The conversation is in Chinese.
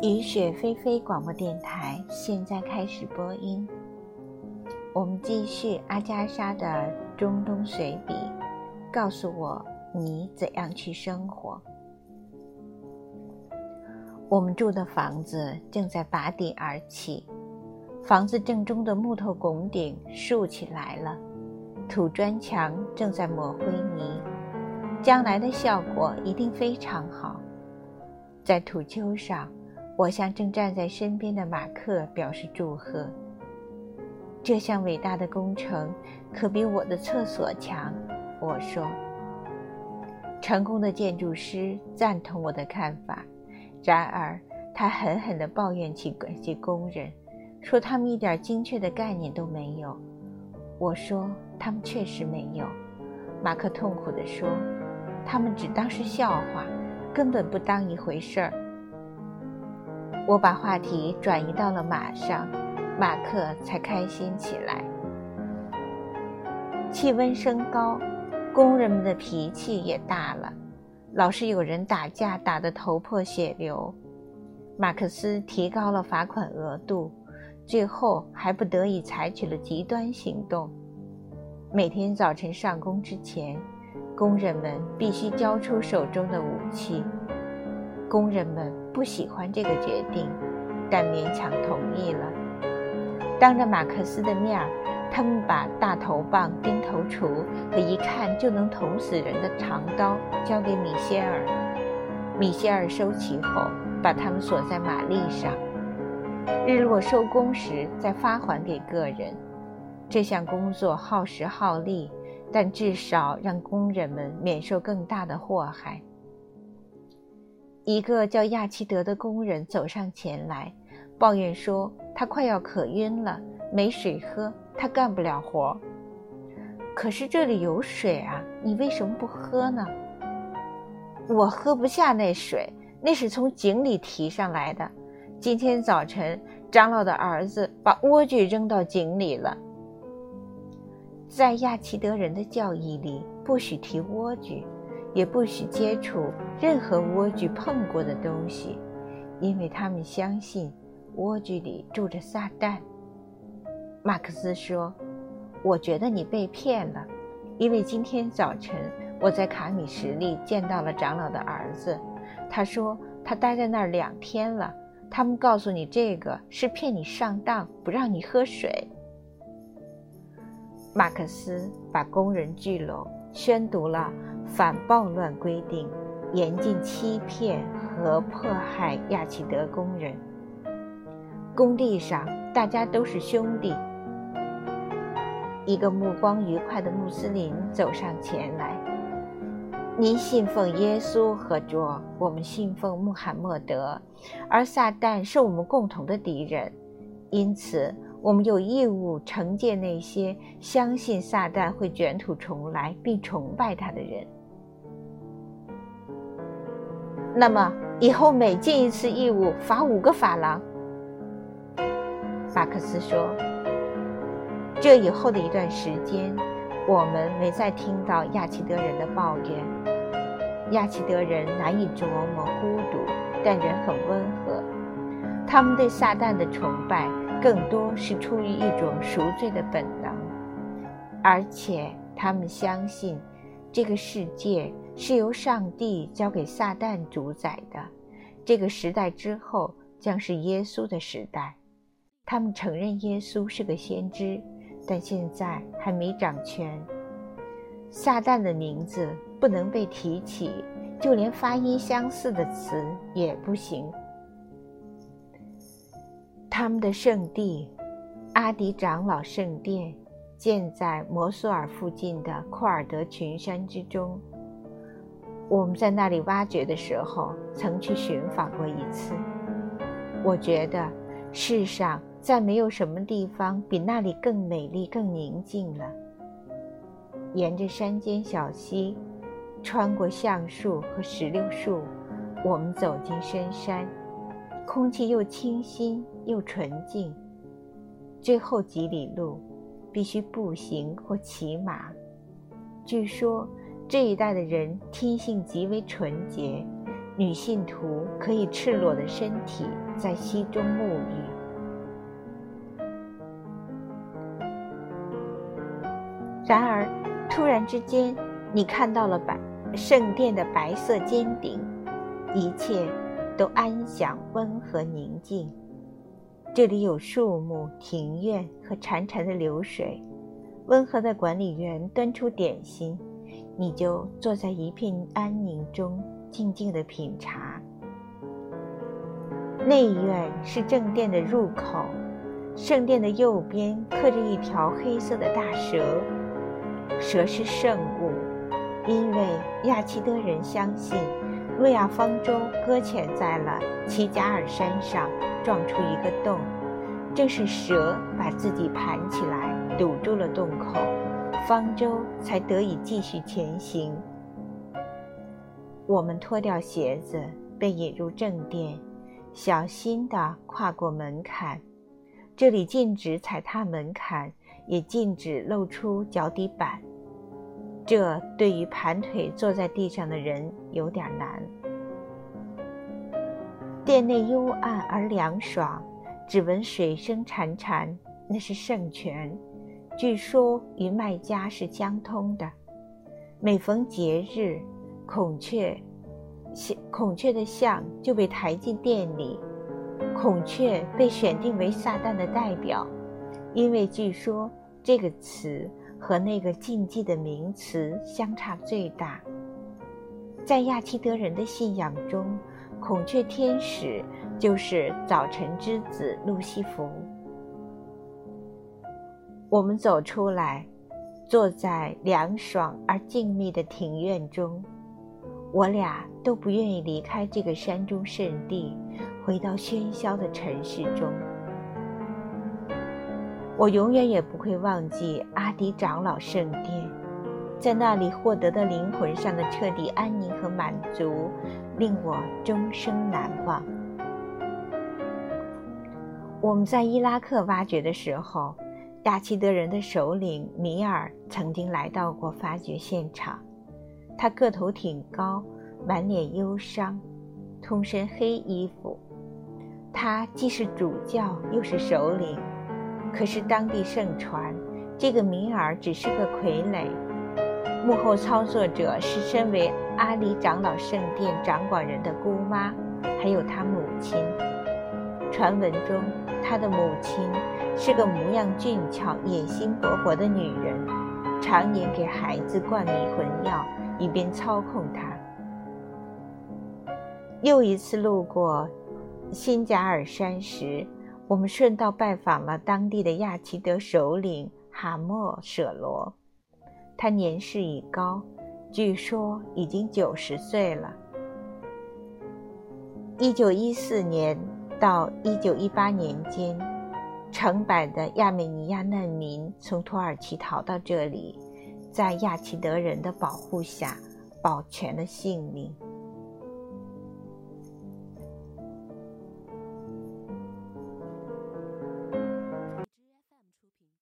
雨雪霏霏广播电台现在开始播音。我们继续阿加莎的中东随笔。告诉我你怎样去生活。我们住的房子正在拔地而起，房子正中的木头拱顶竖起来了，土砖墙正在抹灰泥，将来的效果一定非常好。在土丘上。我向正站在身边的马克表示祝贺。这项伟大的工程可比我的厕所强，我说。成功的建筑师赞同我的看法，然而他狠狠地抱怨起那些工人，说他们一点精确的概念都没有。我说他们确实没有。马克痛苦地说，他们只当是笑话，根本不当一回事儿。我把话题转移到了马上，马克才开心起来。气温升高，工人们的脾气也大了，老是有人打架，打得头破血流。马克思提高了罚款额度，最后还不得已采取了极端行动。每天早晨上工之前，工人们必须交出手中的武器。工人们不喜欢这个决定，但勉强同意了。当着马克思的面儿，他们把大头棒、钉头锄和一看就能捅死人的长刀交给米歇尔。米歇尔收齐后，把它们锁在马力上。日落收工时再发还给个人。这项工作耗时耗力，但至少让工人们免受更大的祸害。一个叫亚奇德的工人走上前来，抱怨说：“他快要渴晕了，没水喝，他干不了活。”可是这里有水啊，你为什么不喝呢？我喝不下那水，那是从井里提上来的。今天早晨，长老的儿子把莴苣扔到井里了。在亚奇德人的教义里，不许提莴苣。也不许接触任何莴苣碰过的东西，因为他们相信莴苣里住着撒旦。马克思说：“我觉得你被骗了，因为今天早晨我在卡米什利见到了长老的儿子，他说他待在那儿两天了。他们告诉你这个是骗你上当，不让你喝水。”马克思把工人聚拢，宣读了。反暴乱规定，严禁欺骗和迫害亚奇德工人。工地上大家都是兄弟。一个目光愉快的穆斯林走上前来：“您信奉耶稣和卓，我们信奉穆罕默德，而撒旦是我们共同的敌人，因此我们有义务惩戒那些相信撒旦会卷土重来并崇拜他的人。”那么以后每尽一次义务罚五个法郎。马克思说：“这以后的一段时间，我们没再听到亚奇德人的抱怨。亚奇德人难以琢磨孤独，但人很温和。他们对撒旦的崇拜更多是出于一种赎罪的本能，而且他们相信这个世界。”是由上帝交给撒旦主宰的。这个时代之后将是耶稣的时代。他们承认耶稣是个先知，但现在还没掌权。撒旦的名字不能被提起，就连发音相似的词也不行。他们的圣地——阿迪长老圣殿，建在摩苏尔附近的库尔德群山之中。我们在那里挖掘的时候，曾去寻访过一次。我觉得世上再没有什么地方比那里更美丽、更宁静了。沿着山间小溪，穿过橡树和石榴树，我们走进深山，空气又清新又纯净。最后几里路，必须步行或骑马。据说。这一代的人天性极为纯洁，女信徒可以赤裸的身体在溪中沐浴。然而，突然之间，你看到了白圣殿的白色尖顶，一切都安详、温和、宁静。这里有树木、庭院和潺潺的流水。温和的管理员端出点心，你就坐在一片安宁中，静静地品茶。内院是正殿的入口，圣殿的右边刻着一条黑色的大蛇，蛇是圣物，因为亚齐德人相信，诺亚方舟搁浅在了齐加尔山上，撞出一个洞。正是蛇把自己盘起来，堵住了洞口，方舟才得以继续前行。我们脱掉鞋子，被引入正殿，小心地跨过门槛。这里禁止踩踏门槛，也禁止露出脚底板。这对于盘腿坐在地上的人有点难。殿内幽暗而凉爽。只闻水声潺潺，那是圣泉，据说与麦家是相通的。每逢节日，孔雀孔雀的像就被抬进殿里。孔雀被选定为撒旦的代表，因为据说这个词和那个禁忌的名词相差最大。在亚奇德人的信仰中。孔雀天使就是早晨之子路西弗。我们走出来，坐在凉爽而静谧的庭院中。我俩都不愿意离开这个山中圣地，回到喧嚣的城市中。我永远也不会忘记阿迪长老圣殿。在那里获得的灵魂上的彻底安宁和满足，令我终生难忘。我们在伊拉克挖掘的时候，亚齐德人的首领米尔曾经来到过发掘现场。他个头挺高，满脸忧伤，通身黑衣服。他既是主教又是首领，可是当地盛传，这个米尔只是个傀儡。幕后操作者是身为阿里长老圣殿掌管人的姑妈，还有他母亲。传闻中，他的母亲是个模样俊俏、野心勃勃的女人，常年给孩子灌迷魂药，以便操控他。又一次路过新贾尔山时，我们顺道拜访了当地的亚齐德首领哈莫舍罗。他年事已高，据说已经九十岁了。一九一四年到一九一八年间，成百的亚美尼亚难民从土耳其逃到这里，在亚齐德人的保护下保全了性命。